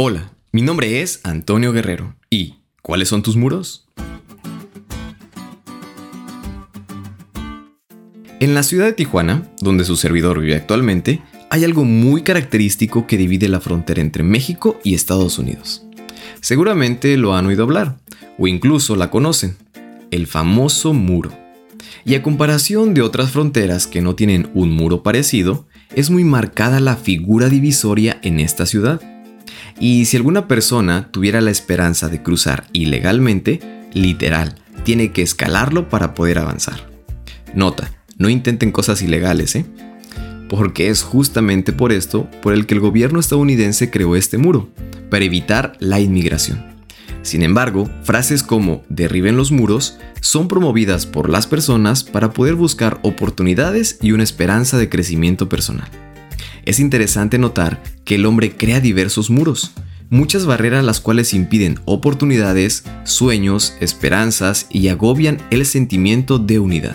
Hola, mi nombre es Antonio Guerrero. ¿Y cuáles son tus muros? En la ciudad de Tijuana, donde su servidor vive actualmente, hay algo muy característico que divide la frontera entre México y Estados Unidos. Seguramente lo han oído hablar, o incluso la conocen, el famoso muro. Y a comparación de otras fronteras que no tienen un muro parecido, es muy marcada la figura divisoria en esta ciudad. Y si alguna persona tuviera la esperanza de cruzar ilegalmente, literal, tiene que escalarlo para poder avanzar. Nota, no intenten cosas ilegales, ¿eh? Porque es justamente por esto por el que el gobierno estadounidense creó este muro, para evitar la inmigración. Sin embargo, frases como derriben los muros son promovidas por las personas para poder buscar oportunidades y una esperanza de crecimiento personal. Es interesante notar que el hombre crea diversos muros, muchas barreras las cuales impiden oportunidades, sueños, esperanzas y agobian el sentimiento de unidad.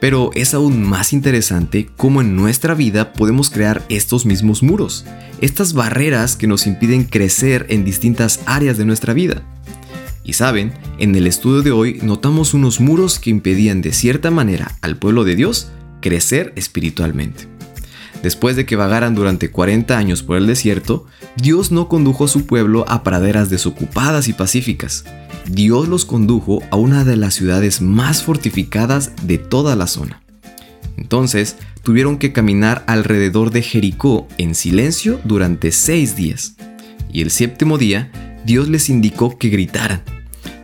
Pero es aún más interesante cómo en nuestra vida podemos crear estos mismos muros, estas barreras que nos impiden crecer en distintas áreas de nuestra vida. Y saben, en el estudio de hoy notamos unos muros que impedían de cierta manera al pueblo de Dios crecer espiritualmente. Después de que vagaran durante 40 años por el desierto, Dios no condujo a su pueblo a praderas desocupadas y pacíficas. Dios los condujo a una de las ciudades más fortificadas de toda la zona. Entonces, tuvieron que caminar alrededor de Jericó en silencio durante seis días. Y el séptimo día, Dios les indicó que gritaran.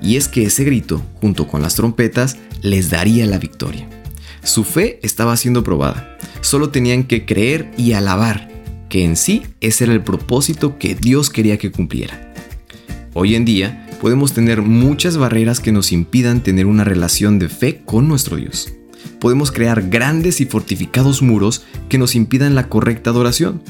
Y es que ese grito, junto con las trompetas, les daría la victoria. Su fe estaba siendo probada. Solo tenían que creer y alabar, que en sí ese era el propósito que Dios quería que cumpliera. Hoy en día podemos tener muchas barreras que nos impidan tener una relación de fe con nuestro Dios. Podemos crear grandes y fortificados muros que nos impidan la correcta adoración.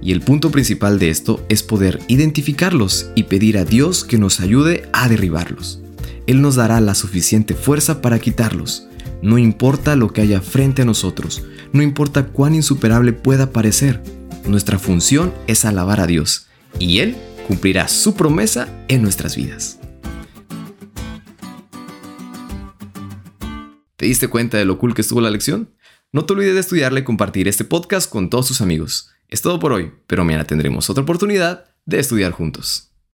Y el punto principal de esto es poder identificarlos y pedir a Dios que nos ayude a derribarlos. Él nos dará la suficiente fuerza para quitarlos, no importa lo que haya frente a nosotros, no importa cuán insuperable pueda parecer, nuestra función es alabar a Dios y Él cumplirá su promesa en nuestras vidas. ¿Te diste cuenta de lo cool que estuvo la lección? No te olvides de estudiarle y compartir este podcast con todos tus amigos. Es todo por hoy, pero mañana tendremos otra oportunidad de estudiar juntos.